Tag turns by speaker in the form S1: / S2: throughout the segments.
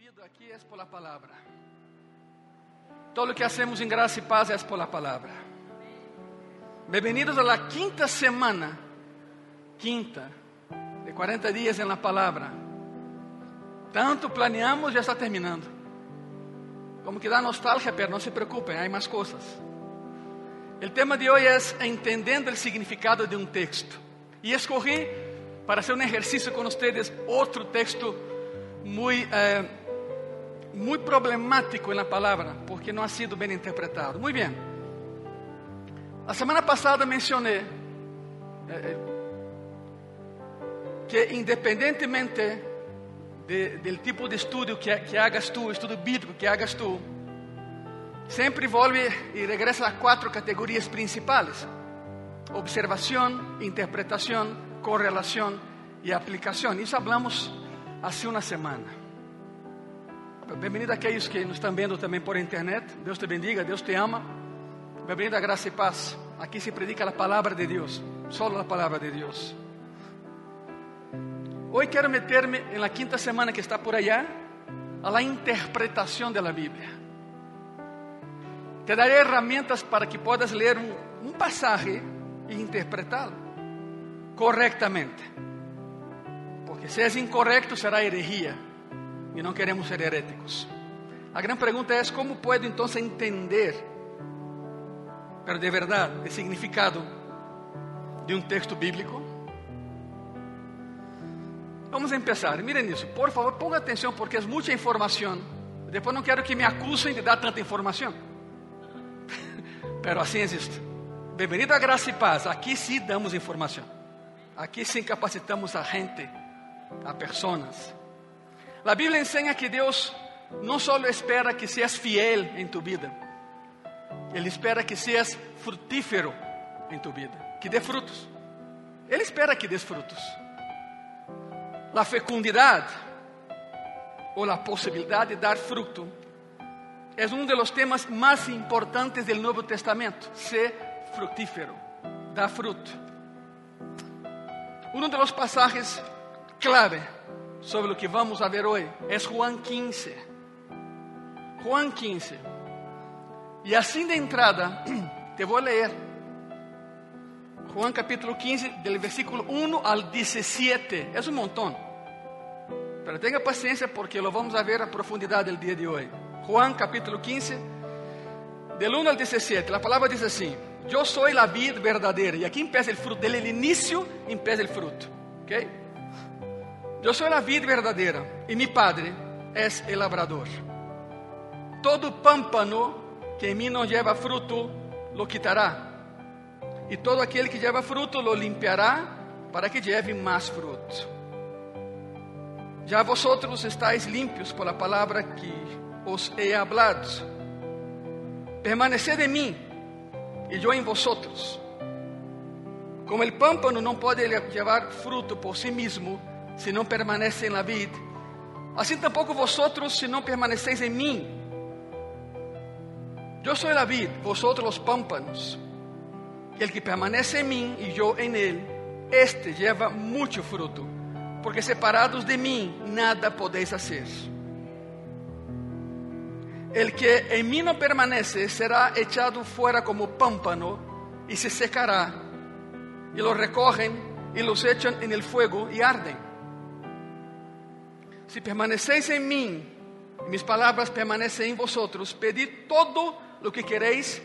S1: vivido aquí es por la palabra. Todo lo que hacemos en gracia y paz es por la palabra. Bienvenidos a la quinta semana, quinta, de 40 días en la palabra. Tanto planeamos, ya está terminando. Como que da nostalgia, pero no se preocupen, hay más cosas. El tema de hoy es entendiendo el significado de un texto. Y escogí para hacer un ejercicio con ustedes otro texto muy, eh, muy problemático en la palabra, porque no ha sido bien interpretado. Muy bien. La semana pasada mencioné eh, eh, que independientemente de, tipo de estudio que, que hagas tú, estudio bíblico que hagas tú, sempre volve e regressa a quatro categorias principais: observação, interpretação, correlação e aplicação. Isso falamos há uma semana. Bem-vindo a aqueles que nos estão vendo também por internet. Deus te bendiga, Deus te ama. Bem-vindo a graça e paz. Aqui se predica a palavra de Deus, só a palavra de Deus. Hoje quero meter-me na quinta semana que está por allá a la interpretação da Bíblia. Te daré herramientas para que puedas leer un, un pasaje e interpretá-lo correctamente. Porque se é incorrecto será herejía e não queremos ser heréticos. A grande pergunta é como puedo então entender, pero de verdade, o significado de um texto bíblico. Vamos a empezar. Miren isso, por favor, ponga atenção porque é muita informação. Depois não quero que me acusem de dar tanta informação. Pero assim existe. Bem-vindo a graça e paz. Aqui sim damos informação. Aqui sim capacitamos a gente, a pessoas. A Bíblia ensina que Deus não só espera que seas fiel em tu vida, Ele espera que seas frutífero em tu vida, que dê frutos. Ele espera que des frutos. A fecundidade ou a possibilidade de dar fruto é um dos temas mais importantes do Novo Testamento. Ser frutífero, dar fruto. Um dos passagens clave sobre o que vamos a ver hoje é Juan 15. Juan 15. E assim de entrada, te vou ler. Juan capítulo 15, del versículo 1 al 17. É um montão. Mas tenha paciência porque lo vamos a ver a profundidade el dia de hoje. Juan capítulo 15, del 1 al 17. La palabra dice así: Yo soy la vid verdadera. Y aquí empieza el fruto. Desde el inicio empieza el fruto. ¿Ok? Yo soy la vid verdadera. Y mi padre es el labrador. Todo pámpano que en mí no lleva fruto, lo quitará. Y todo aquel que lleva fruto, lo limpiará para que lleve más fruto. Ya vosotros estáis limpios por la palabra que os he hablado. Permaneced en mí y yo en vosotros. Como el pámpano no puede llevar fruto por sí mismo si no permanece en la vid, así tampoco vosotros si no permanecéis en mí. Yo soy la vid, vosotros los pámpanos. Y el que permanece en mí y yo en él, este lleva mucho fruto, porque separados de mí nada podéis hacer. El que en mí no permanece será echado fuera como pámpano y se secará. Y lo recogen y los echan en el fuego y arden. Si permanecéis en mí y mis palabras permanecen en vosotros, pedid todo lo que queréis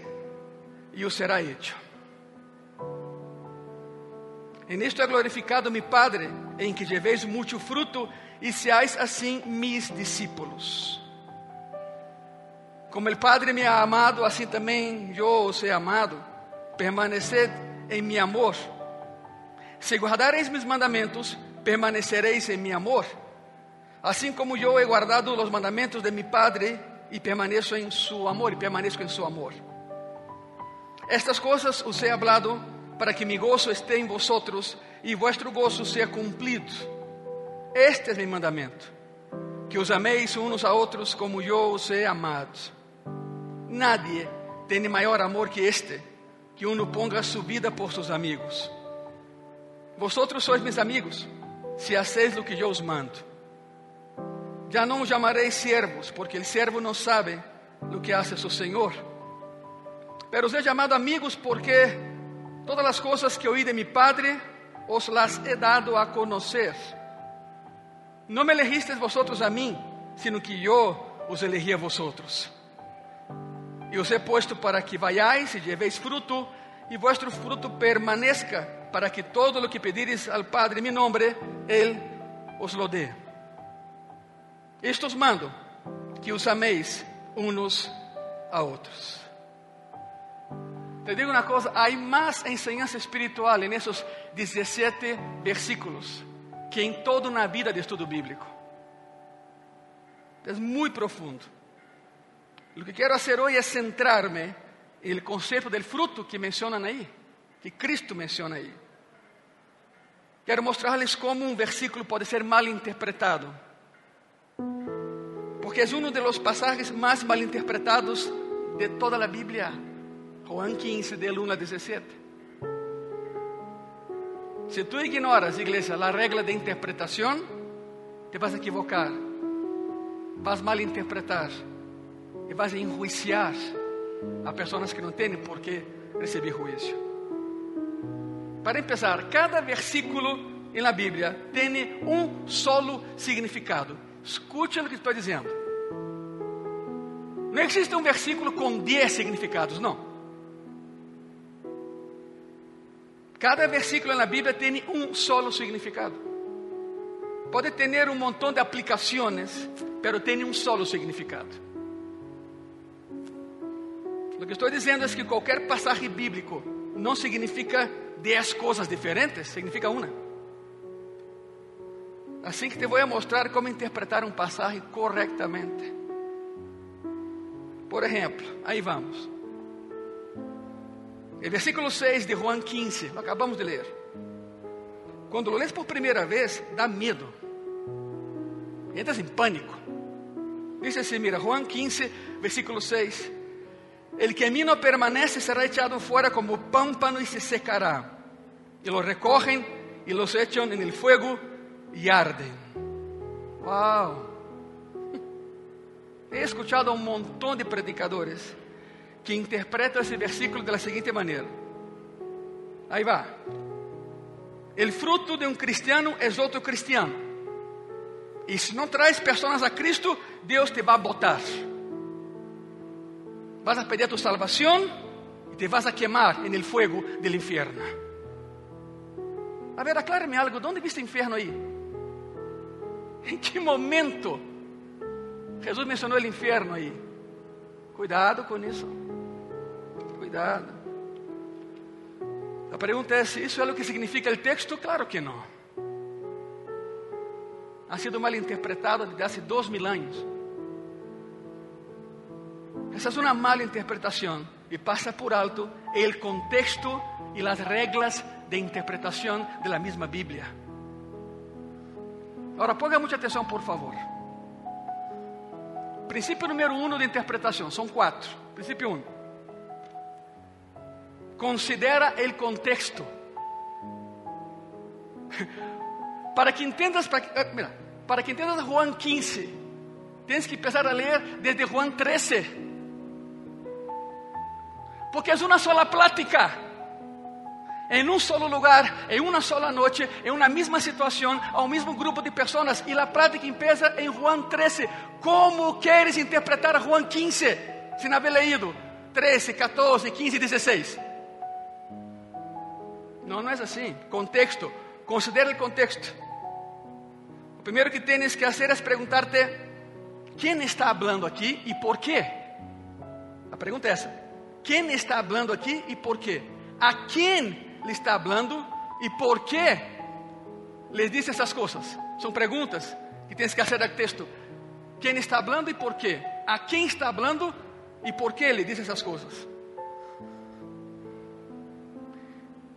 S1: y os será hecho. En esto ha glorificado mi Padre, en que llevéis mucho fruto y seáis así mis discípulos. Como el Padre me ha amado, así también yo os he amado. Permaneced en mi amor. Si guardareis mis mandamientos, permaneceréis en mi amor. Así como yo he guardado los mandamientos de mi Padre y permaneço en su amor y permanezco en su amor. Estas cosas os he hablado para que mi gozo esté en vosotros y vuestro gozo sea cumplido. Este es mi mandamento, que os améis unos a otros como yo os he amado. Nadie tem maior amor que este, que uno ponga su vida por sus amigos. Vosotros sois mis amigos, si hacéis lo que yo os mando. Ya no os llamaré siervos, porque el siervo no sabe lo que hace su Señor. Pero os he llamado amigos porque todas las cosas que oí de mi Padre os las he dado a conocer. No me elegisteis vosotros a mí, sino que yo os elegí a vosotros. Y os he puesto para que vayáis y llevéis fruto, y vuestro fruto permanezca, para que todo lo que pedires al Padre en mi nombre, Él os lo dé. Esto os mando, que os améis unos a otros. Te digo una cosa, hay más enseñanza espiritual en esos 17 versículos que en toda una vida de estudio bíblico. Es muy profundo. Lo que quiero hacer hoy es centrarme en el concepto del fruto que mencionan ahí, que Cristo menciona ahí. Quero mostrarles como um versículo pode ser mal interpretado. Porque é um dos passagens mais mal interpretados de toda a Bíblia. Juan 15, del 1 a 17. Se tu ignoras, igreja, a regra de interpretação, te vas a equivocar, vas mal interpretar e vas a enjuiciar a pessoas que não têm por que receber juízo. Para empezar, cada versículo em la Bíblia tem um solo significado. Escute o que estou dizendo. Não existe um versículo com 10 significados, não. Cada versículo na Bíblia tem um solo significado. Pode ter um montão de aplicações, mas tem um solo significado. O que estou dizendo é que qualquer passagem bíblico não significa dez coisas diferentes, significa uma. Assim que te vou mostrar como interpretar um passagem corretamente. Por exemplo, aí vamos. O versículo 6 de Juan 15, lo acabamos de ler. Quando lês por primeira vez, dá medo. Entras em pânico. Diz assim, mira, Juan 15, versículo 6. El que en mí no permanece será echado fuera como pámpano y se secará. Y lo recogen y los echan en el fuego y arden. Wow. He escuchado a un montón de predicadores que interpretam esse versículo da seguinte maneira. Aí vai. El fruto de um cristiano é outro cristiano. E se não traz pessoas a Cristo, Deus te vai botar. Vas a pedir tu salvação e te vas a queimar en el fuego del infierno. A ver, aclare-me algo. ¿Dónde viste inferno aí? Em que momento Jesus mencionou o inferno aí? Cuidado com isso. Cuidado. A pergunta é: ¿isso é o que significa o texto? Claro que não. Ha sido mal interpretado desde há dois mil anos. Essa é uma mala interpretação e passa por alto o contexto e as regras de interpretação da mesma Bíblia. Agora, ponga muita atenção, por favor. Princípio número um de interpretação, são quatro. Princípio um. Considera o contexto. Para que entendas, para, eh, mira, para que entendas Juan 15, tens que começar a ler desde Juan 13 porque é uma sola plática. Em um solo lugar, em uma sola noite, em uma mesma situação, ao mesmo grupo de pessoas, e a prática empieza em Juan 13. Como queres interpretar Juan 15 sem haver leído 13, 14, 15, 16? Não, não é assim. Contexto. Considera o contexto. O primeiro que tens que fazer é perguntar-te: quem está falando aqui e por? A pergunta é essa. ¿Quién está hablando aquí y por qué? ¿A quién le está hablando y por qué les dice esas cosas? Son preguntas que tienes que hacer al texto. ¿Quién está hablando y por qué? ¿A quién está hablando y por qué le dice esas cosas?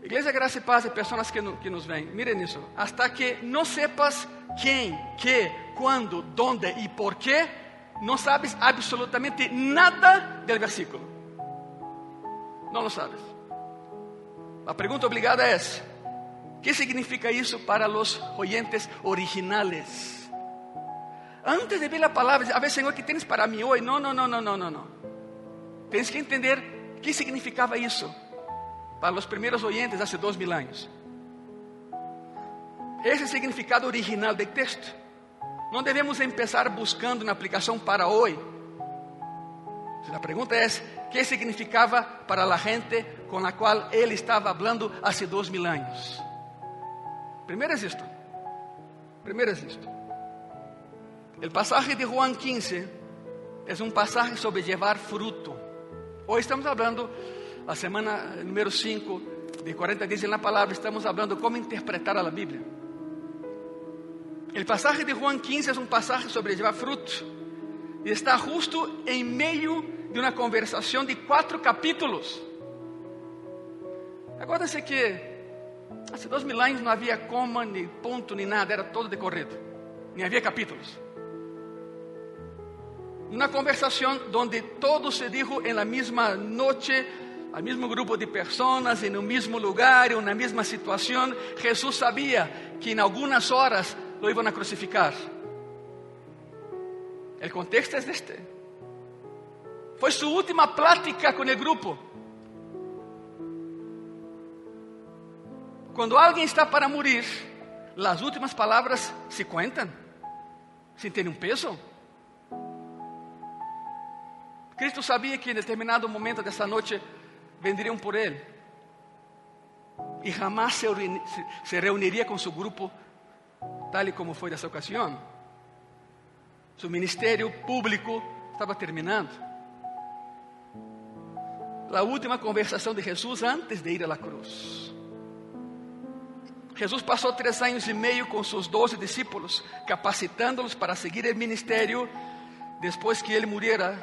S1: Iglesia Graça y Paz de personas que, no, que nos ven, miren eso. Hasta que no sepas quién, qué, cuándo, dónde y por qué, no sabes absolutamente nada del versículo. Não lo sabes. A pergunta obligada é: que significa isso para os oyentes originales? antes de ver a palavra, a ver, Senhor, que tens para mim hoje? Não, não, não, não, não, não. Tens que entender que significava isso para os primeiros oyentes há dois mil anos. Esse é o significado original do texto. Não devemos começar buscando uma aplicação para hoje. A pergunta é: que significava para a gente com a qual ele estava falando há dois mil anos? Primeiro é isto. Primeiro é isto. O passagem de Juan 15 é um passagem sobre levar fruto. Hoje estamos falando, a semana número 5 de 40 dias na palavra, estamos falando como interpretar a Bíblia. O passagem de Juan 15 é um passagem sobre levar fruto e está justo em meio de uma conversação de quatro capítulos. Acorda-se que há dois mil anos não havia coma, nem ponto, nem nada, era todo decorrido, nem havia capítulos. Uma conversação onde todo se dijo em la mesma noite, al mesmo grupo de pessoas, em um mesmo lugar, em uma mesma situação. Jesus sabia que em algumas horas lo iban a crucificar. El contexto es este. Fue su última plática con el grupo. Quando alguém está para morir, as últimas palavras se cuentan, sem ter um peso. Cristo sabia que em determinado momento dessa noite venderiam por ele e jamais se, se reuniria com seu grupo tal como foi nessa ocasião. Seu ministério público estava terminando. A última conversação de Jesus antes de ir à cruz. Jesus passou três anos e meio com seus doze discípulos, capacitando-los para seguir o ministério, depois que ele muriera,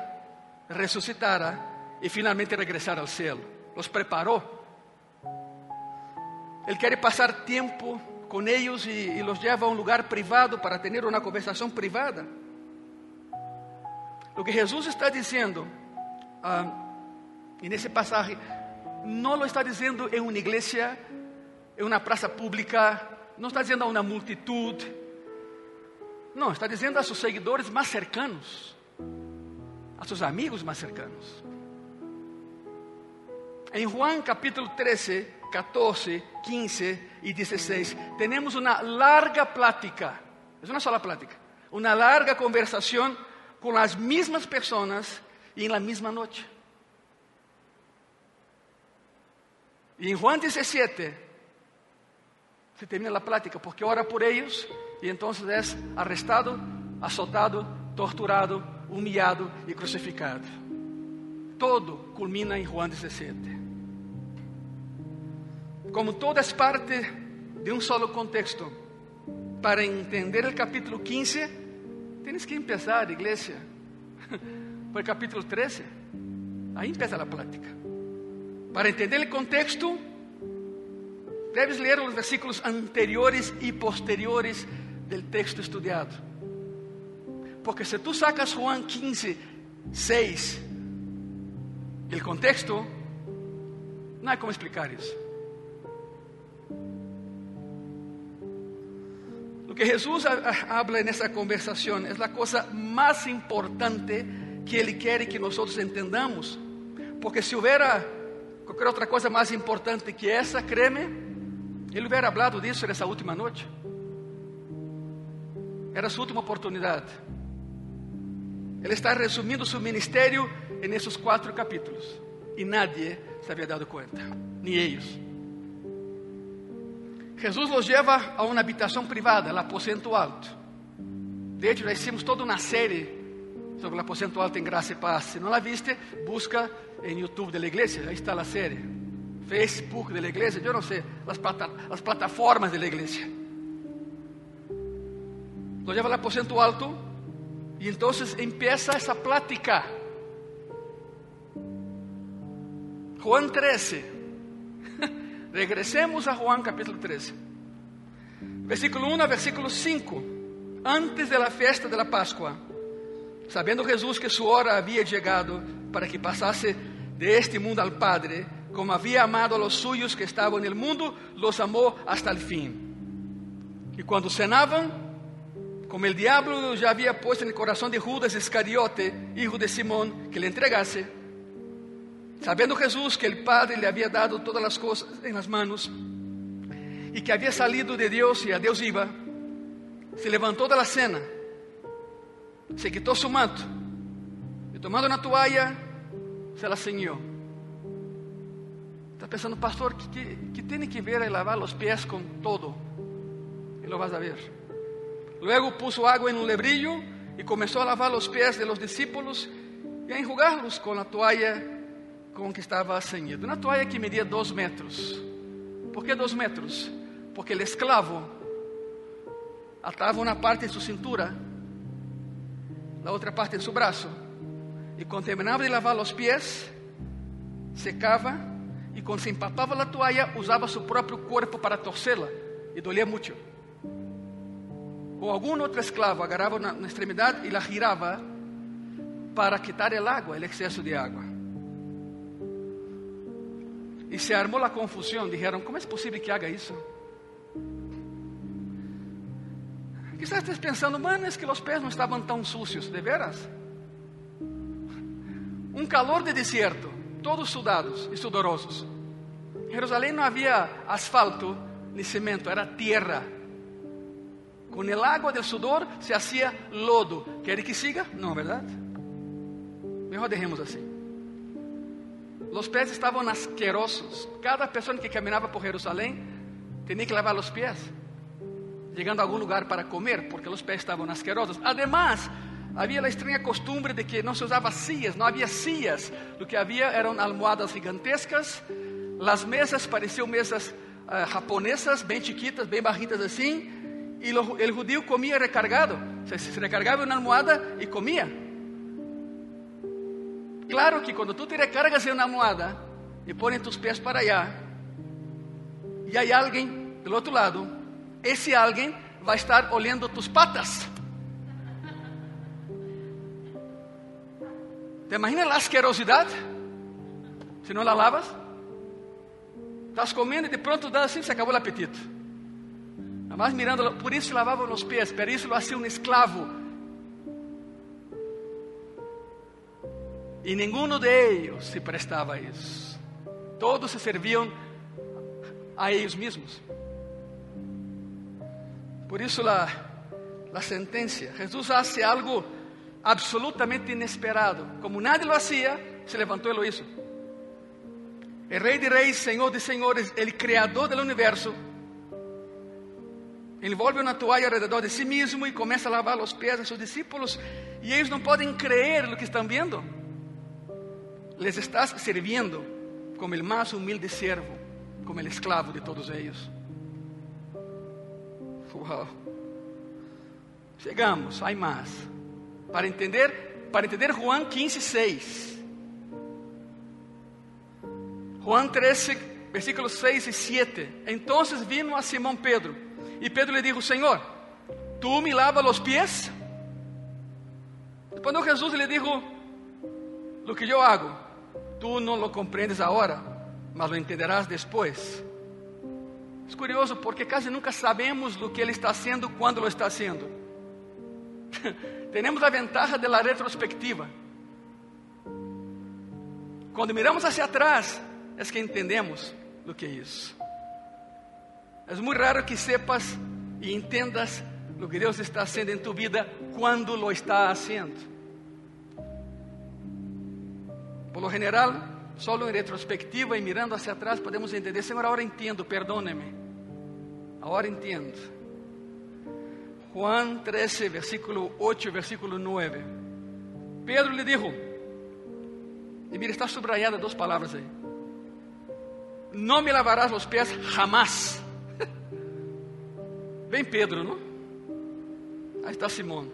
S1: ressuscitara e finalmente regressara ao céu. Los preparou. Ele quer passar tempo com eles e, e los leva a um lugar privado para ter uma conversação privada. O que Jesus está dizendo, ah, nesse passagem, não lo está dizendo em uma igreja, em uma praça pública, não está dizendo a uma multitud, não, está dizendo a seus seguidores mais cercanos, a seus amigos mais cercanos. Em Juan capítulo 13, 14, 15 e 16, temos uma larga plática, é uma sola plática, uma larga conversação com as mesmas pessoas e na mesma noite. E em Juan 17, se termina a plática, porque ora por eles e então é arrestado, azotado, torturado, humilhado e crucificado. Todo culmina em Juan 17 como todas parte de um solo contexto, para entender o capítulo 15, tienes que empezar, igreja, por el capítulo 13. Aí empieza a plática. Para entender o contexto, debes ler os versículos anteriores e posteriores del texto estudiado. Porque se tu sacas Juan 15, 6, el contexto, não há como explicar que Jesus habla nessa conversação é a coisa mais importante que Ele quer que nós entendamos. Porque se houvera qualquer outra coisa mais importante que essa, créeme, Ele hubiera hablado disso nessa última noite. Era sua última oportunidade. Ele está resumindo seu ministério nesses quatro capítulos. E nadie se havia dado conta, nem eles. Jesus los lleva a uma habitação privada, o aposento alto. De hecho, já hicimos toda uma série sobre o aposento alto em Graça e Paz. Se não la viste, busca em YouTube da igreja, aí está a série. Facebook da igreja, eu não sei, as, plata as plataformas da igreja. Lo lleva ao aposento alto e então empieza essa plática. Juan 13 Regresemos a Juan capítulo 13. Versículo 1 a versículo 5. Antes de la fiesta de la Pascua, Jesús que su hora había llegado para que pasase de este mundo al Padre, como había amado a los suyos que estaban en el mundo, los amó hasta el fin. Y cuando cenaban, como el diablo ya había puesto en el corazón de Judas Iscariote, hijo de Simón, que le entregase, sabiendo Jesús que el Padre le había dado todas las cosas en las manos y que había salido de Dios y a Dios iba, se levantó de la cena, se quitó su manto y tomando una toalla, se la ceñió. Está pensando, pastor, ¿qué, qué, tiene que ver el lavar los pies con todo? Y lo vas a ver. Luego puso agua en un lebrillo y comenzó a lavar los pies de los discípulos y a enjugarlos con la toalla con que estaba ceñido. Una toalla que medía dos metros. ¿Por qué dos metros? Porque el esclavo atava una parte en su cintura, la otra parte en su brazo. Y cuando terminaba de lavar los pies, secava y cuando se empapaba la toalla, usaba su propio cuerpo para torcerla y dolía mucho. O algum outro esclavo agarrava na, extremidade e la girava para quitar el agua, el exceso de agua. E se armou a confusão. Dijeron: Como é possível que haga isso? Quizás estés pensando, mano, es que los pés no estaban tan sucios, de veras. Um calor de desierto, todos sudados e sudorosos. Jerusalém não havia asfalto ni cimento, era tierra. Com el agua del sudor se hacía lodo. ¿Quiere que siga? Não, verdade? Mejor dejemos assim. Los pés estavam asquerosos. Cada pessoa que caminhava por Jerusalém tinha que lavar os pés, chegando a algum lugar para comer, porque os pés estavam asquerosos. Además, havia a estranha costumbre de que não se usava sillas, não havia sillas. O que havia eram almohadas gigantescas. As mesas pareciam mesas uh, japonesas, bem chiquitas, bem barritas assim. E o judío comia recargado. Se, se recargava uma almohada e comia. Claro que quando tu te recargas em uma almohada e pões tus pés para allá, e há alguém do outro lado, esse alguém vai estar olhando tus patas. ¿Te imaginas la asquerosidad? Si no la lavas. Estás comiendo y de pronto da assim, se acabou o apetite. Nada mirando, por isso lavavam os pés, por isso lo hacía um esclavo. E nenhum de ellos se prestava a isso. Todos se serviam a eles mesmos. Por isso a, a sentença. Jesus hace algo absolutamente inesperado. Como nadie lo hacía, se levantó y lo hizo. El Rey de Reyes, Señor de Señores, el Creador del universo, envolve uma toalha alrededor de si mesmo e começa a lavar os pés de seus discípulos, e eles não podem crer no que estão vendo. Les estás servindo como o mais humilde servo, como o esclavo de todos eles. Uau. Chegamos, há mais. Para entender, para entender Juan 15, 6. Juan 13, versículos 6 e 7. Então vino a Simão Pedro, e Pedro lhe disse: Senhor, ¿tú me lavas os pies? Quando Jesus lhe disse: Lo que eu hago, tú não lo comprendes agora, mas lo entenderás depois. É curioso porque quase nunca sabemos o que ele está haciendo quando lo está haciendo. Temos a ventaja de la retrospectiva. Quando miramos hacia atrás, é que entendemos o que é isso. É muito raro que sepas e entendas o que Deus está fazendo em tu vida quando lo está fazendo. Por lo general, solo em retrospectiva e mirando hacia atrás podemos entender, Senhor, agora entendo, perdóneme. Agora entendo. Juan 13, versículo 8, versículo 9. Pedro lhe dijo, e mira, está subrayada duas palavras aí. Não me lavarás os pés jamás. Vem Pedro, não? Aí está Simão.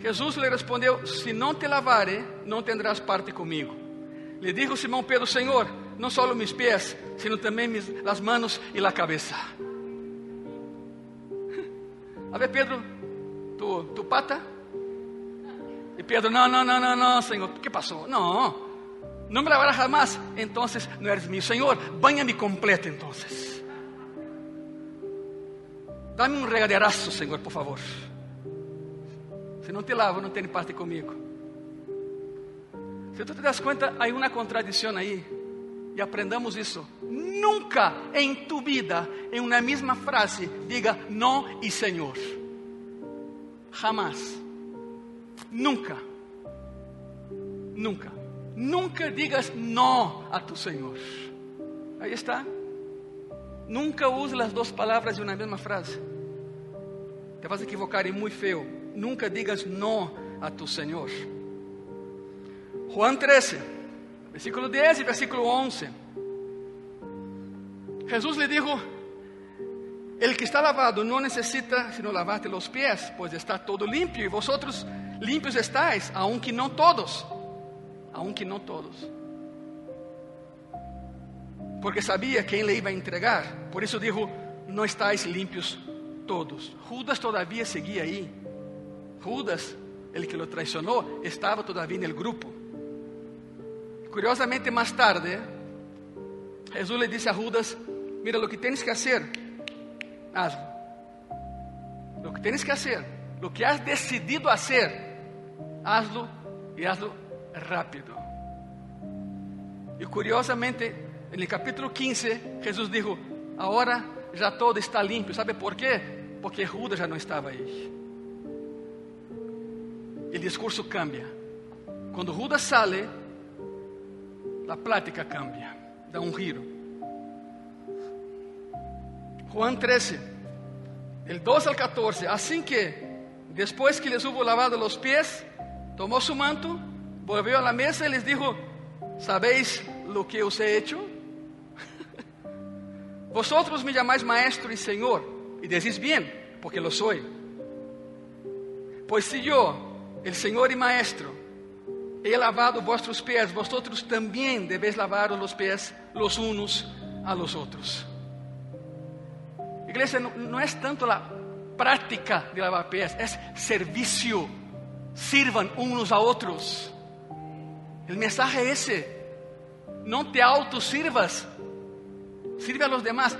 S1: Jesus lhe respondeu: Se não te lavare, não tendrás parte comigo. Le dijo Simão Pedro: Senhor, não só mis pés, sino também mis, las manos e la cabeza. A ver, Pedro, tu, tu pata? E Pedro: Não, não, não, não, não, Senhor, que passou? Não, não me lavarás jamás. Então, não eres meu Senhor, banha-me completo, então. Dame um regaderaço, Senhor, por favor. Se te lavo, não tem parte comigo. Se tu te das conta, há uma contradição aí. E aprendamos isso. Nunca em tu vida, em uma mesma frase, diga não e Senhor. Jamás. Nunca. Nunca. Nunca digas não a tu Senhor. Aí está. Nunca use as duas palavras em uma mesma frase. Te vas equivocar e muito feio. Nunca digas não a tu Senhor. Juan 13, versículo 10 e versículo 11. Jesus lhe dijo: El que está lavado não necessita sino lavarte los pies, pois está todo limpio, e vosotros limpios estáis, aunque não todos. Aunque não todos. Porque sabia quem lhe iba a entregar, por isso dijo: Não estáis limpios todos. Judas todavía seguía ahí. Judas, el que lo traicionó, estaba todavía en el grupo. Curiosamente, más tarde, Jesús le dice a Judas: Mira, lo que tienes que hacer, hazlo. Lo que tienes que hacer, lo que has decidido hacer, hazlo y hazlo rápido. Y curiosamente, en el capítulo 15, Jesús dijo: Ahora já todo está limpo. Sabe por quê? Porque Judas já não estava aí. O discurso cambia. Quando Judas sale, a plática cambia, dá um giro. Juan 13, el 12 al 14. Assim que, depois que les hubo lavado los pies, tomou su manto, volvió a la mesa y les dijo: ¿Sabéis lo que os he hecho? Vosotros me llamáis maestro y señor, y decís bien, porque lo soy. Pues si yo, el Señor y maestro, he lavado vuestros pies, vosotros también debéis lavar los pies los unos a los otros. Iglesia, no, no es tanto la práctica de lavar pies, es servicio. Sirvan unos a otros. El mensaje es ese. No te autosirvas, sirve a los demás.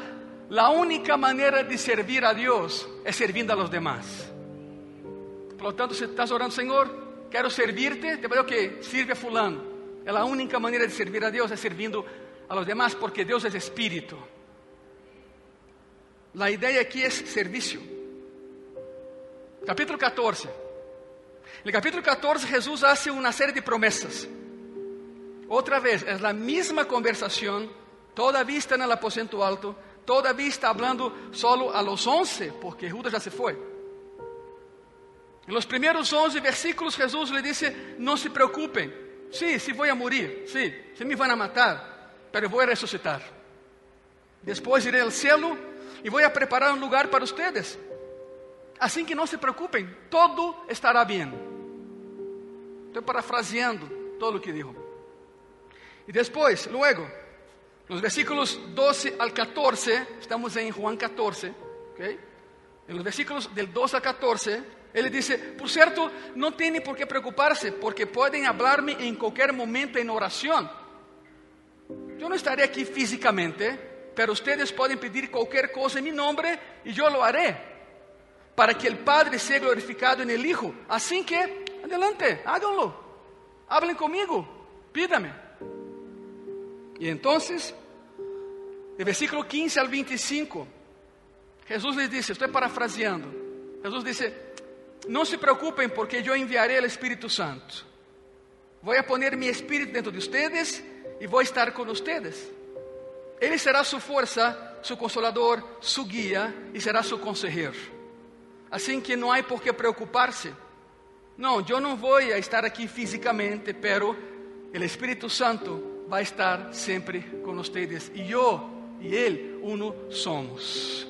S1: La única manera de servir a Dios es sirviendo a los demás. Por lo tanto, si estás orando, Señor, quiero servirte, te pido que sirve a fulano. Es la única manera de servir a Dios es sirviendo a los demás porque Dios es espíritu. La idea aquí es servicio. Capítulo 14. En el capítulo 14 Jesús hace una serie de promesas. Otra vez, es la misma conversación Todavía está en el aposento alto, todavía está hablando solo a los once, porque Judas ya se fue. En los primeros once versículos Jesús le dice, no se preocupen, sí, sí voy a morir, sí, sí me van a matar, pero voy a resucitar. Después iré al cielo y voy a preparar un lugar para ustedes. Así que no se preocupen, todo estará bien. Estoy parafraseando todo lo que dijo. Y después, luego, Nos versículos 12 al 14, estamos em Juan 14, ¿okay? en los versículos del 12 al 14, ele dice, por cierto, no tiene por qué preocuparse, porque pueden hablarme en cualquier momento en oración. Yo no estaré aquí físicamente, pero ustedes pueden pedir cualquier cosa en mi nombre y yo lo haré, para que el Padre sea glorificado en el Hijo. Así que, adelante, háganlo, hablen conmigo, pídame. E entonces, de versículo 15 al 25, Jesús les dice, estoy parafraseando, Jesús dice, no se preocupen porque yo enviaré el Espíritu Santo. Voy a poner mi espíritu dentro de y voy a estar con ustedes. Ele será su fuerza, su consolador, su guía y será su consejero. Así que no hay por qué preocuparse. Yo no voy a estar aquí físicamente, pero el Espíritu Santo va a estar siempre con ustedes. Y yo y Él, uno somos.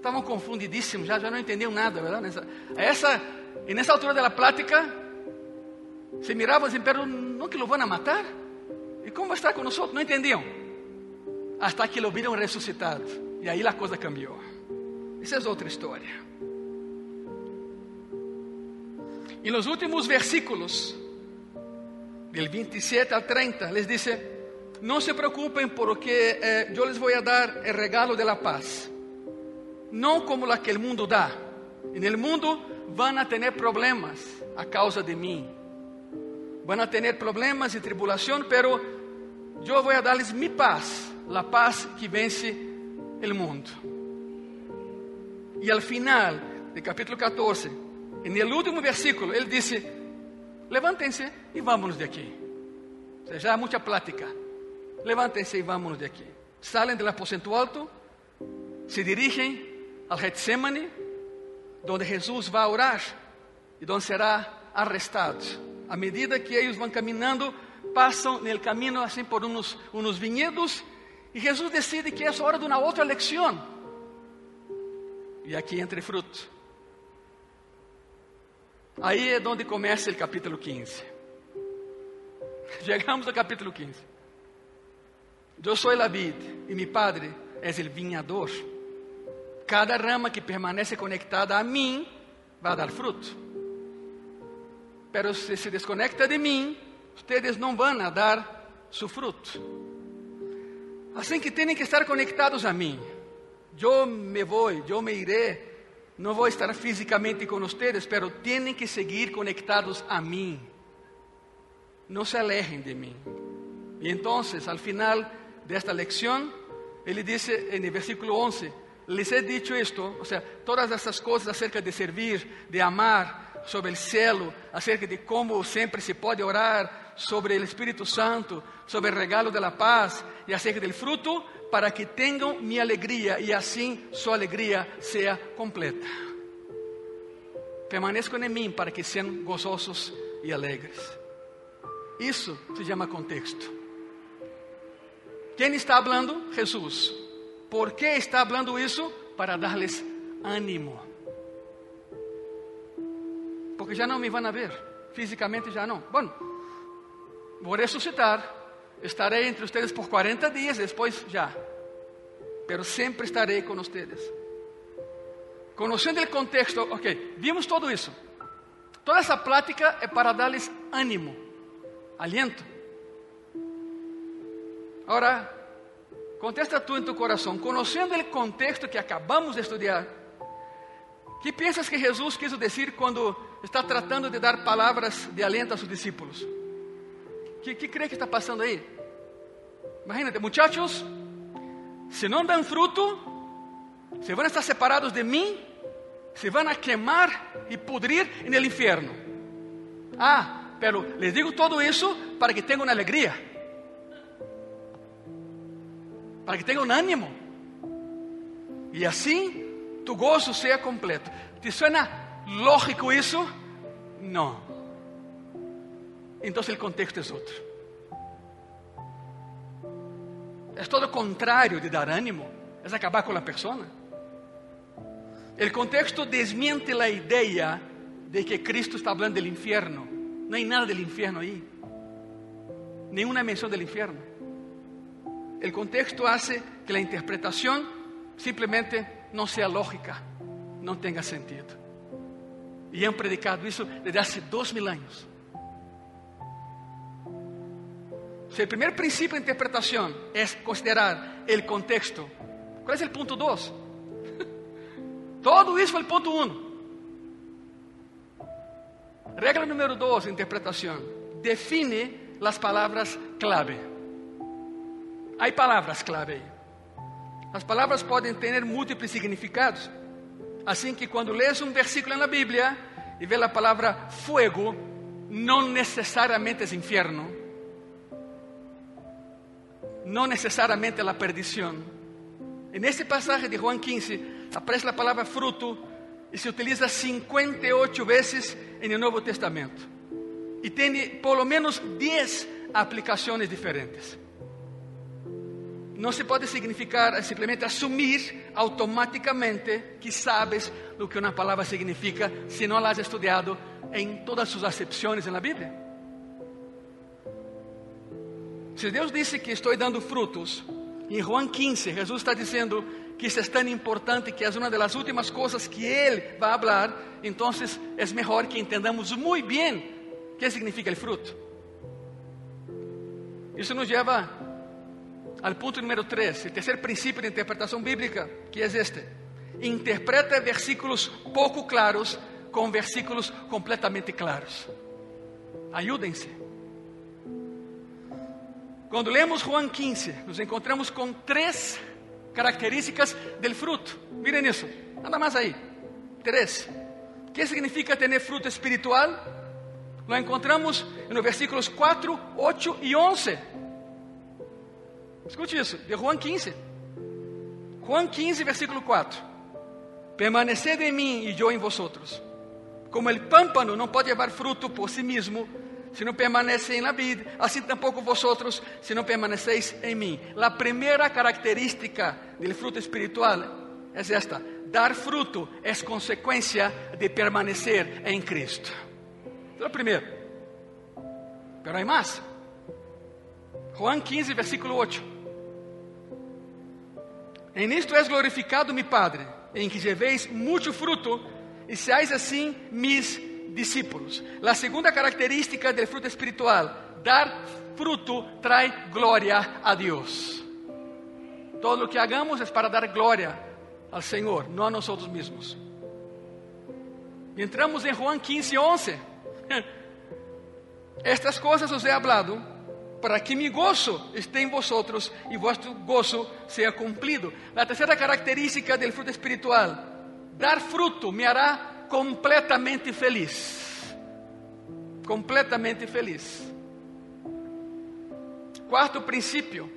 S1: Estavam confundidíssimos, já, já não entendiam nada, verdade? Nessa, essa, e nessa altura da plática, se miravam assim, pero não que lo a matar? E como vai estar com nós? Não entendiam. Hasta que lo viram ressuscitado. E aí a coisa cambiou. Essa é outra história. E nos últimos versículos, del 27 al 30, les dice, no se preocupen porque eh, yo les voy a dar el regalo de la paz. No como la que el mundo da. En el mundo van a tener problemas a causa de mí. Van a tener problemas y tribulación, pero yo voy a darles mi paz, la paz que vence el mundo. Y al final del capítulo 14, en el último versículo, él dice, levántense y vámonos de. O sea, ya mucha plática. Levántense y vámonos de aquí. Salen del aposento alto, se dirigen al Getsemane, donde Jesús va a orar y donde será arrestado. A medida que ellos van caminando, pasan en el camino así por unos, unos viñedos y Jesús decide que es hora de una otra lección. Y aquí entre fruto. Aí é onde começa o capítulo 15. Chegamos ao capítulo 15. Eu sou a vid e meu padre é o vinhador. Cada rama que permanece conectada a mim vai dar fruto. Pero se se desconecta de mim, vocês não vão dar su fruto. Assim que têm que estar conectados a mim. Eu me vou, eu me iré no voy a estar físicamente con ustedes, pero tienen que seguir conectados a mí. No se alejen de mí. Y entonces, al final de esta lección, él dice en el versículo 11, les he dicho esto, o sea, todas estas cosas acerca de servir, de amar, sobre el cielo, acerca de cómo siempre se puede orar, sobre el Espíritu Santo, sobre el regalo de la paz y acerca del fruto, para que tenham minha alegria e assim sua alegria seja completa. Permaneçam em mim para que sejam gozosos e alegres. Isso se chama contexto. Quem está falando? Jesus. ¿Por que está falando isso? Para darles ânimo. Porque já não me vão ver, fisicamente já não. Bom, vou ressuscitar Estaré entre ustedes por 40 días, después ya. Pero siempre estaré con ustedes. Conociendo el contexto, ok, vimos todo eso. Toda esa plática es para darles ánimo, aliento. Ahora, contesta tú en tu corazón, conociendo el contexto que acabamos de estudiar, ¿qué piensas que Jesús quiso decir cuando está tratando de dar palabras de aliento a sus discípulos? ¿Qué, qué cree que está pasando ahí? Imagínate, muchachos, si no dan fruto, se van a estar separados de mí, se van a quemar y pudrir en el infierno. Ah, pero les digo todo eso para que tengan alegría, para que tengan ánimo. Y así tu gozo sea completo. ¿Te suena lógico eso? No. Entonces el contexto es otro. Es todo contrario de dar ánimo, es acabar con la persona. El contexto desmiente la idea de que Cristo está hablando del infierno. No hay nada del infierno ahí. Ninguna mención del infierno. El contexto hace que la interpretación simplemente no sea lógica, no tenga sentido. Y han predicado eso desde hace dos mil años. Si el primer principio de interpretación es considerar el contexto, ¿cuál es el punto 2? Todo eso es el punto 1. Regla número 2 de interpretación. Define las palabras clave. Hay palabras clave. Las palabras pueden tener múltiples significados. Así que cuando lees un versículo en la Biblia y ves la palabra fuego, no necesariamente es infierno no necesariamente la perdición. En este de Juan 15 aparece la palabra fruto y se utiliza 58 veces en el Nuevo Testamento. Y tiene por lo menos 10 aplicaciones diferentes. No se puede significar simplemente asumir automáticamente que sabes lo que una palabra significa si no la has estudiado en todas sus acepciones en la Biblia. Se Deus disse que estou dando frutos, em Juan 15, Jesus está dizendo que isso é tão importante que é uma das últimas coisas que Ele vai falar, então é melhor que entendamos muito bem o que significa o fruto. Isso nos leva ao ponto número 3, o terceiro princípio de interpretação bíblica, que é este: interpreta versículos pouco claros com versículos completamente claros. Ayúdense. Quando lemos Juan 15, nos encontramos com três características del fruto. Miren isso, nada mais aí. Três. O que significa ter fruto espiritual? Lo encontramos nos versículos 4, 8 e 11. Escute isso, de Juan 15. Juan 15, versículo 4. Permaneced em mim e eu em vosotros. Como el pámpano não pode levar fruto por si mesmo, se não permanece em la vid, assim tampouco vosotros, se não permaneceis em mim. A primeira característica do fruto espiritual é esta: dar fruto é consequência de permanecer em Cristo. É o primeiro. Pero há mais. Juan 15, versículo 8. En isto é glorificado mi Padre, em que llevéis muito fruto e seáis assim mis discípulos. A segunda característica do fruto espiritual, dar fruto trae glória a Deus. Todo o que hagamos é para dar glória ao Senhor, não a nós mesmos. E entramos em Juan 15, 11. Estas coisas os he hablado para que mi gozo esté en vosotros y vuestro gozo sea cumplido. La tercera característica del fruto espiritual, dar fruto me hará completamente feliz. Completamente feliz. Quarto princípio,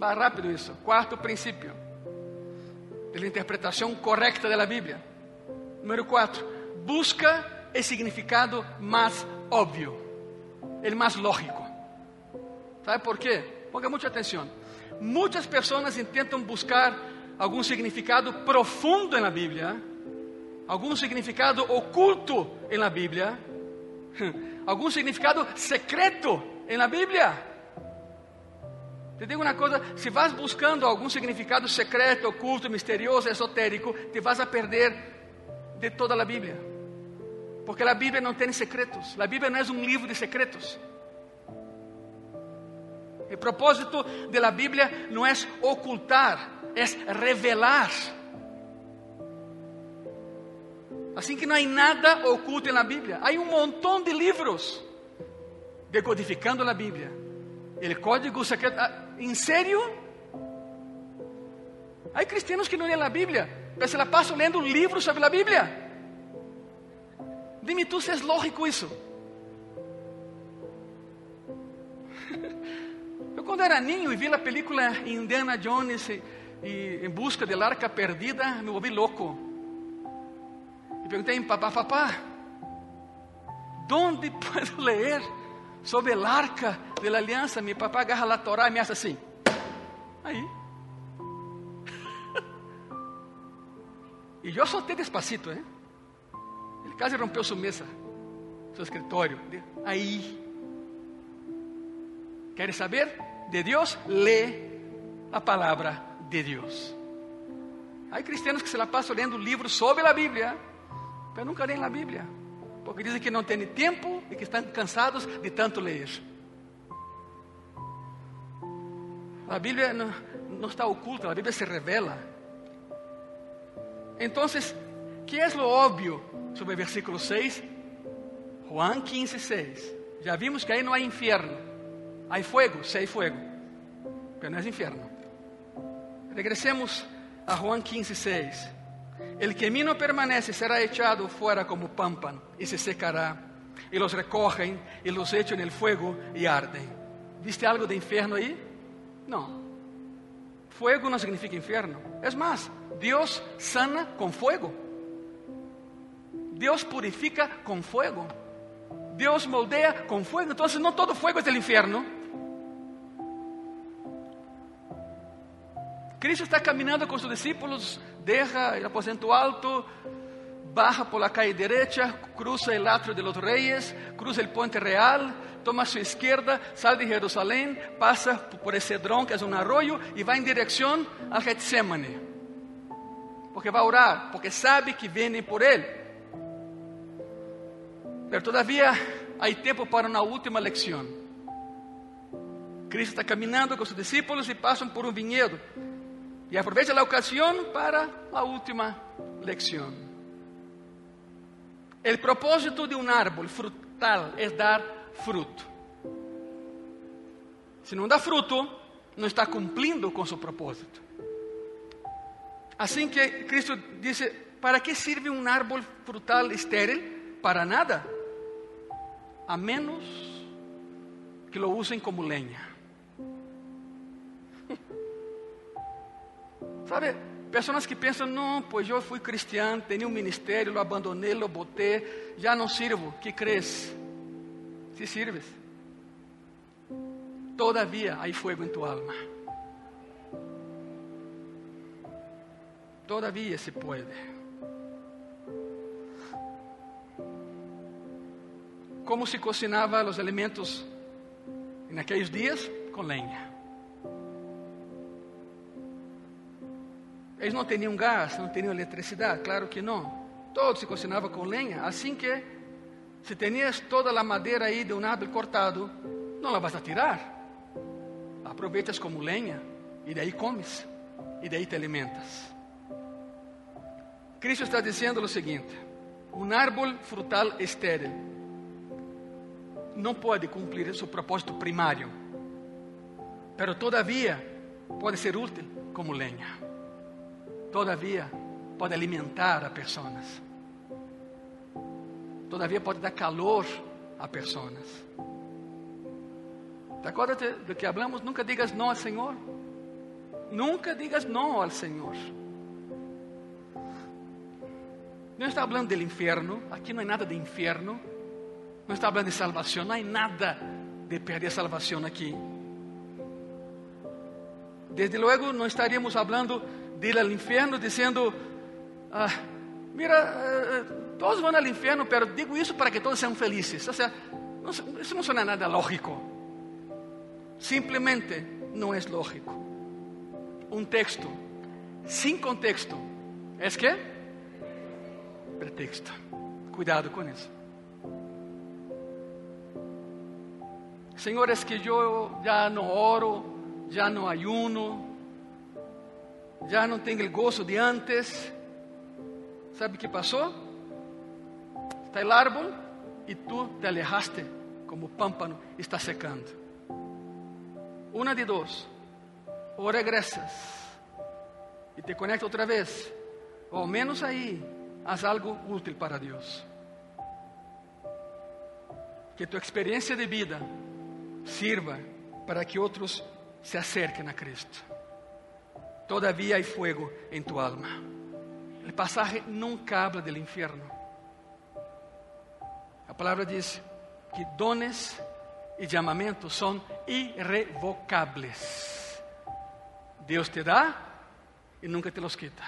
S1: va rápido isso. Quarto princípio, de la interpretação correcta da Bíblia. Número quatro, busca o significado mais óbvio, o mais lógico. ¿Sabe por quê? Ponga muita atenção. Muitas pessoas intentam buscar algum significado profundo na Bíblia, algum significado oculto na Bíblia, algum significado secreto na Bíblia. Te digo uma coisa: se vas buscando algum significado secreto, oculto, misterioso, esotérico, te vas a perder de toda a Bíblia. Porque a Bíblia não tem secretos. A Bíblia não é um livro de secretos. O propósito de la Biblia no es ocultar, es revelar. Assim que não há nada oculto na Bíblia. Há um montão de livros decodificando a Bíblia. O código secreto. Em sério? Há cristianos que não leem a Bíblia, mas se la passam lendo livros sobre a Bíblia. Dime tu se é lógico isso. quando era niño e vi a película Indiana Jones e, e Em Busca del Arca Perdida, me volvi louco. E perguntei a papá, papá, onde posso ler sobre o arca de la aliança? Meu papá agarra a Torá e me hace assim. Aí. e eu soltei despacito, hein? Ele quase rompeu sua mesa, seu escritório. Aí. Quer saber? de Dios, lee a palavra de Deus. Há cristianos que se la passam lendo livros sobre a Bíblia, mas nunca leem a Bíblia, porque dizem que não têm tempo e que estão cansados de tanto ler. A Bíblia não, não está oculta, a Bíblia se revela. Então, que é o óbvio sobre o versículo 6? Juan 15, 6. Já vimos que aí não há inferno. Hay fuego, sí hay fuego, pero no es infierno. Regresemos a Juan 15, 6. El que en mí no permanece será echado fuera como pámpano y se secará. Y los recogen y los echan en el fuego y arden. ¿Viste algo de infierno ahí? No. Fuego no significa infierno. Es más, Dios sana con fuego. Dios purifica con fuego. Dios moldea con fuego. Entonces no todo fuego es del infierno. Cristo está caminhando com seus discípulos, deixa o aposento alto, baja por la calle derecha, cruza el atrio de los reyes, cruza el puente real, toma a su izquierda, sale de Jerusalén, pasa por el Cedrón, que es un arroyo, y va en dirección al Getsemane. Porque va a orar, porque sabe que vienen por él. Pero todavía hay tiempo para una última lección. Cristo está caminhando com seus discípulos e passam por um vinhedo. Y aprovecha la ocasión para la última lección. El propósito de un árbol frutal es dar fruto. Si no da fruto, no está cumpliendo con su propósito. Así que Cristo dice, ¿para qué sirve un árbol frutal estéril? Para nada, a menos que lo usen como leña. Sabe, pessoas que pensam, não, pois eu fui cristiano, tinha um ministério, lo abandonei, lo botei, já não sirvo. Que crees? Se sirves. Todavia há fogo em tua alma. Todavia se pode. Como se cocinava os alimentos naqueles dias? Com lenha. Eles não tinham gás, não tinham eletricidade, claro que não. Todo se cocinava com lenha. Assim que, se tenias toda a madeira aí de um árvore cortado, não la vas a tirar. Aproveitas como lenha e daí comes e daí te alimentas. Cristo está dizendo o seguinte: um árvore frutal estéril não pode cumprir seu propósito primário, pero todavia pode ser útil como lenha todavia pode alimentar a pessoas. Todavia pode dar calor a pessoas. ¿Te acuerdas de que hablamos? Nunca digas não ao Senhor. Nunca digas não ao Senhor. Não está falando do inferno. Aqui não é nada de inferno. Não está falando de salvação. Não há nada de perder salvação aqui. Desde logo, não estaríamos falando de ir al infierno diciendo, ah, mira, eh, todos van al infierno, pero digo eso para que todos sean felices. O sea, no, eso no suena nada lógico. Simplemente no es lógico. Un texto sin contexto es que pretexto. Cuidado con eso. Señor, es que yo ya no oro, ya no ayuno, já não tem o gozo de antes. Sabe o que passou? Está o árbol e tu te alejaste como o pâmpano está secando. Uma de dois: ou regressas e te conecta outra vez, ou ao menos aí haz algo útil para Deus. Que tua experiência de vida sirva para que outros se acerquem a Cristo. Todavía hay fuego en tu alma. El pasaje nunca habla del infierno. La palabra dice que dones y llamamientos son irrevocables. Dios te da y nunca te los quita.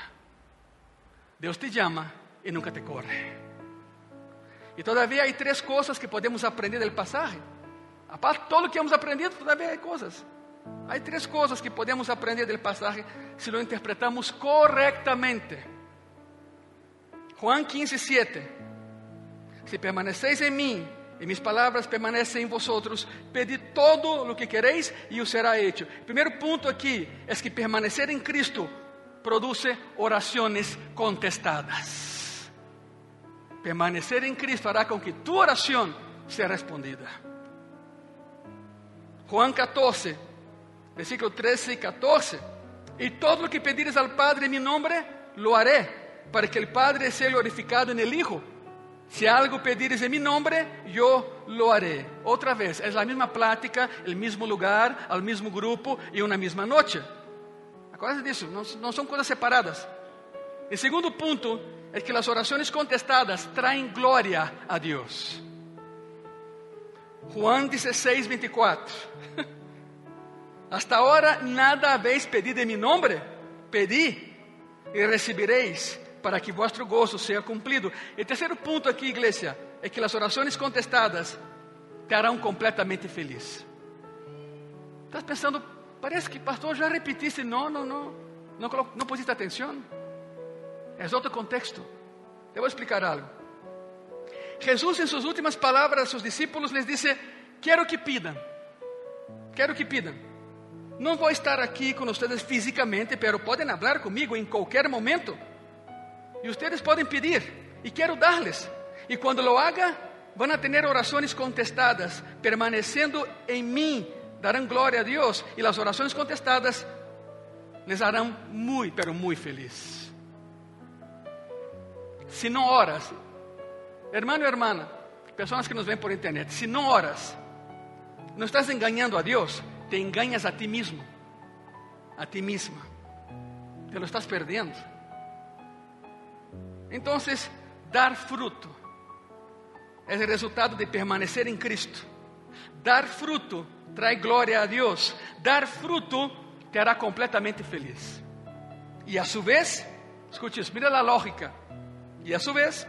S1: Dios te llama y nunca te corre. Y todavía hay tres cosas que podemos aprender del pasaje. Aparte de todo lo que hemos aprendido, todavía hay cosas. Hay tres cosas que podemos aprender del pasaje si lo interpretamos correctamente. Juan 15, 7. Si permanecéis en mí y mis palabras permanecen en vosotros, pedid todo lo que queréis y os será hecho. El primer punto aquí es que permanecer en Cristo produce oraciones contestadas. Permanecer en Cristo hará con que tu oración sea respondida. Juan 14, versículo 13 y 14. Y todo lo que pedires al Padre en mi nombre, lo haré, para que el Padre sea glorificado en el Hijo. Si algo pedires en mi nombre, yo lo haré. Otra vez, es la misma plática, el mismo lugar, al mismo grupo y una misma noche. Acuérdense de eso, no, no son separadas. El segundo punto es que las oraciones contestadas traen gloria a Dios. Juan 16, 24. Hasta ahora nada habéis pedido en mi nombre. Pedí y recibiréis para que vuestro gozo sea cumplido. El tercer punto aquí, iglesia, es que las oraciones contestadas te harán completamente feliz. Estás pensando, parece que pastor já repetiste, não, não, não, não, não pusiste atenção. É outro contexto. Te vou explicar algo. Jesus, em suas últimas palavras a seus discípulos, les disse: Quero que pidam, quero que pidam. Não vou estar aqui com vocês fisicamente, pero podem falar comigo em qualquer momento. E vocês podem pedir, e quero dar-lhes. E quando lo haga, vão a ter orações contestadas, permanecendo em mim, darão glória a Deus, e as orações contestadas les harão muito, pero muito feliz. Se não oras, hermano e hermana, pessoas que nos veem por internet, se não oras, não estás enganando a Deus, te engañas a ti mismo, a ti misma. Te lo estás perdendo. Então, dar fruto é o resultado de permanecer em Cristo. Dar fruto traz glória a Deus. Dar fruto te hará completamente feliz. E a su vez, escute isso, mira a lógica. E a su vez,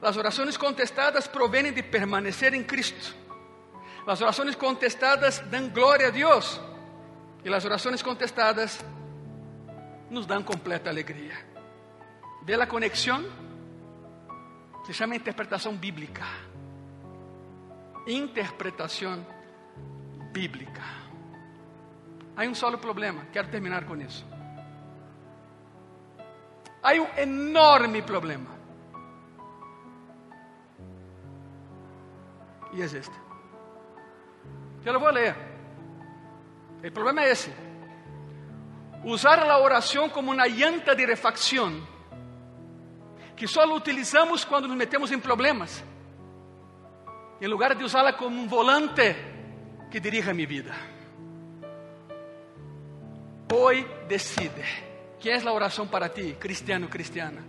S1: as orações contestadas provêm de permanecer em Cristo. As orações contestadas dão glória a Deus. E as orações contestadas nos dão completa alegria. Vê a conexão? Se chama interpretação bíblica. Interpretação bíblica. Há um solo problema, quero terminar com isso. Há um enorme problema. E é este. Eu lo vou ler. O problema é esse. Usar a oração como uma llanta de refacção, que só utilizamos quando nos metemos em problemas, em lugar de usá-la como um volante que dirija minha vida. Hoy decide. ¿Qué es la oración para ti, cristiano, cristiana?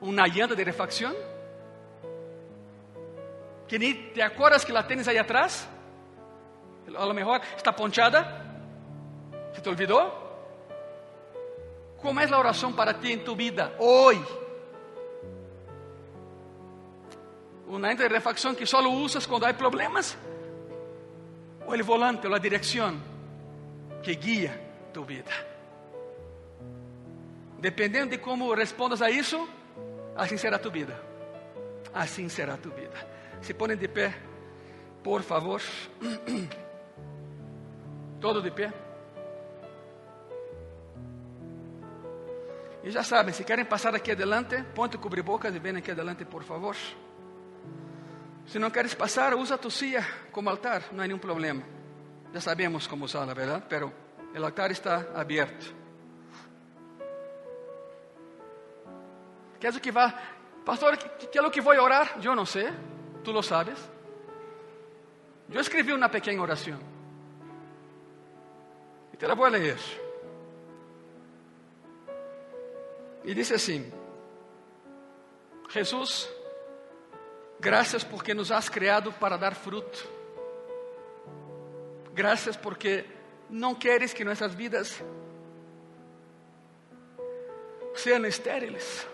S1: ¿Una llanta de refacción? ¿Que ni te acuerdas que la tienes ahí atrás? A lo mejor está ponchada. ¿Se te olvidó? ¿Cómo es la oración para ti en tu vida hoy? Una llanta de refacción que solo usas cuando hay problemas? ¿O el volante o la dirección? que guia tu vida. Dependendo de como respondas a isso, assim será tu vida. Assim será tu vida. Se põem de pé, por favor. Todo de pé. E já sabem, se querem passar aqui adelante, ponte cobrir-bocas e venham aqui adelante, por favor. Se não queres passar, usa a tocia como altar, não há nenhum problema. Já sabemos como usá-la, verdade? Pero o altar está aberto. Quer o que vá? Pastor, que é o que vou orar? Eu não sei. Tu lo sabes. Eu escrevi uma pequena oração. E te la vou ler. E disse assim: Jesus, graças porque nos has criado para dar fruto. Graças porque não queres que nossas vidas sejam estériles.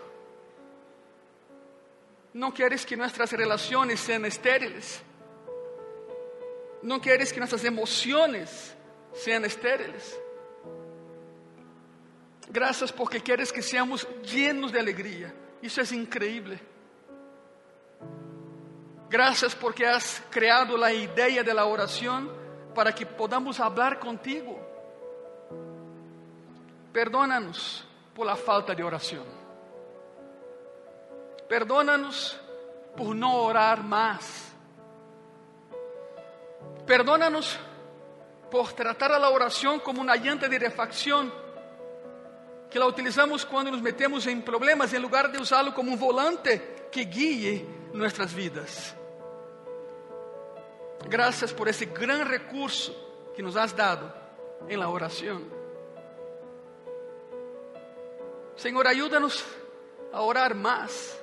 S1: Não queres que nossas relações sejam estériles. Não queres que nossas emoções sejam estériles. Graças porque queres que seamos llenos de alegria. Isso é increíble. Graças porque has creado a ideia da oração para que podamos falar contigo. Perdónanos por la falta de oração. Perdónanos por não orar mais. Perdónanos por tratar a la oração como uma llanta de refacção que la utilizamos quando nos metemos em problemas, em lugar de usá-lo como um volante que guie nossas vidas. Gracias por esse gran recurso que nos has dado en la oración. Senhor, ayúdanos a orar más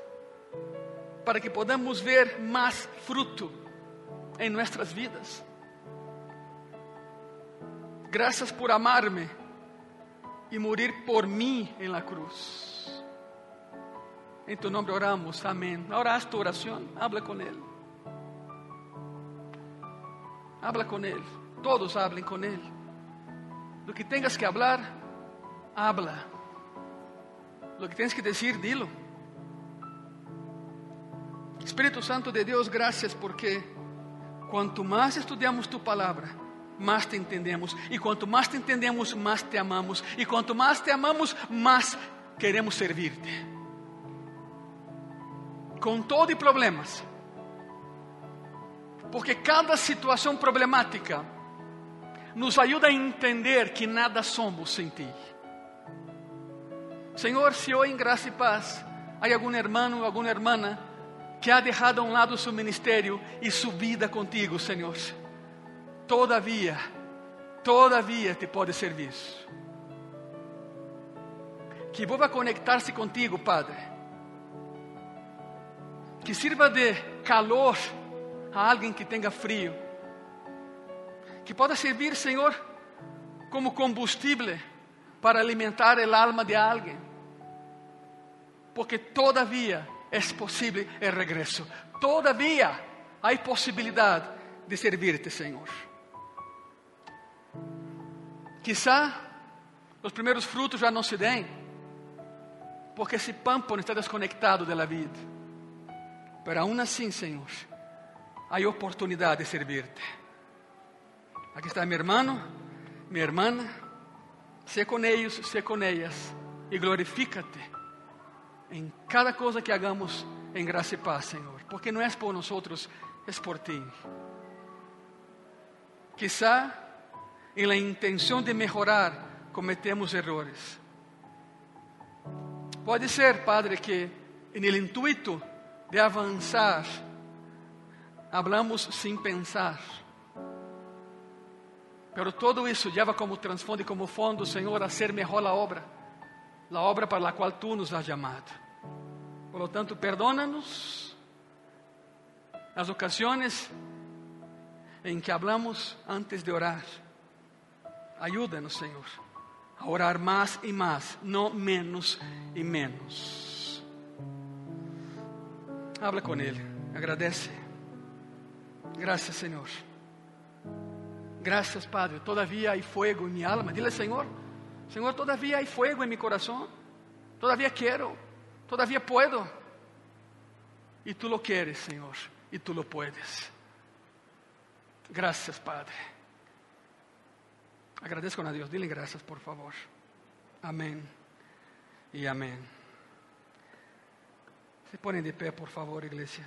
S1: para que podamos ver más fruto en nuestras vidas. Gracias por amarme y morir por mí en la cruz. En tu nombre oramos, amén. Ahora haz tu oración, habla con Él. Habla com Ele. Todos hablem com Ele. Do que tengas que hablar, habla. Lo que tens que decir, dilo. Espírito Santo de Deus, graças porque quanto mais estudamos tu palavra, mais te entendemos. E quanto mais te entendemos, mais te amamos. E quanto mais te amamos, mais queremos servir-te. Com todo e problemas. Porque cada situação problemática nos ajuda a entender que nada somos sem ti. Senhor, se hoje em graça e paz há algum irmão, alguma irmã que ha deixado a um lado seu ministério e sua vida contigo, Senhor, todavia, todavia te pode servir. Que vuelva conectar-se contigo, Padre. Que sirva de calor a alguém que tenha frio. Que possa servir, Senhor, como combustível para alimentar el alma de alguém. Porque todavia é possível o regresso. Todavia há possibilidade de servirte, Senhor. Quizá os primeiros frutos já não se deem, porque esse pampo está desconectado da vida. Pero aún assim, Senhor, há oportunidade de servirte. Aqui está meu irmão, minha irmã. Sé com eles, sé com elas e glorifícate em cada coisa que hagamos em graça e paz, Senhor, porque não é por nós, é por ti. Quizá em la intenção de melhorar cometemos errores. Pode ser, Padre, que en el intuito de avançar, hablamos sem pensar. Pero todo isso leva como transfondo e como fundo, Senhor, a ser melhor a obra, a obra para a qual Tu nos has chamado. Por lo tanto, perdónanos as ocasiões em que hablamos antes de orar. Ayúdanos, Senhor, a orar mais e mais, não menos e menos. Habla com Ele, agradece. Graças, Senhor. Graças, Padre. Todavia há fogo em minha alma. Dile, Senhor, Senhor, todavia há fogo em meu coração. Todavia quero, todavia puedo. E tu lo quieres, Senhor, e tu lo puedes. Graças, Padre. Agradezco a Deus. Dile graças, por favor. Amém e amém. Se ponem de pé, por favor, igreja.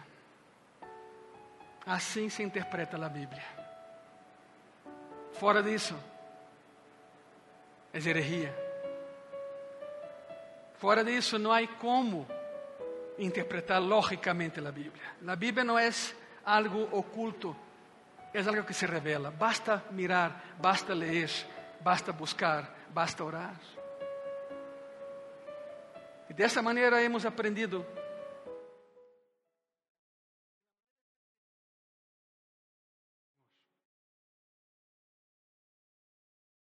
S1: Assim se interpreta a Bíblia. Fora disso, é herejia. Fora disso, não há como interpretar logicamente a Bíblia. A Bíblia não é algo oculto, é algo que se revela. Basta mirar, basta ler, basta buscar, basta orar. E dessa maneira hemos aprendido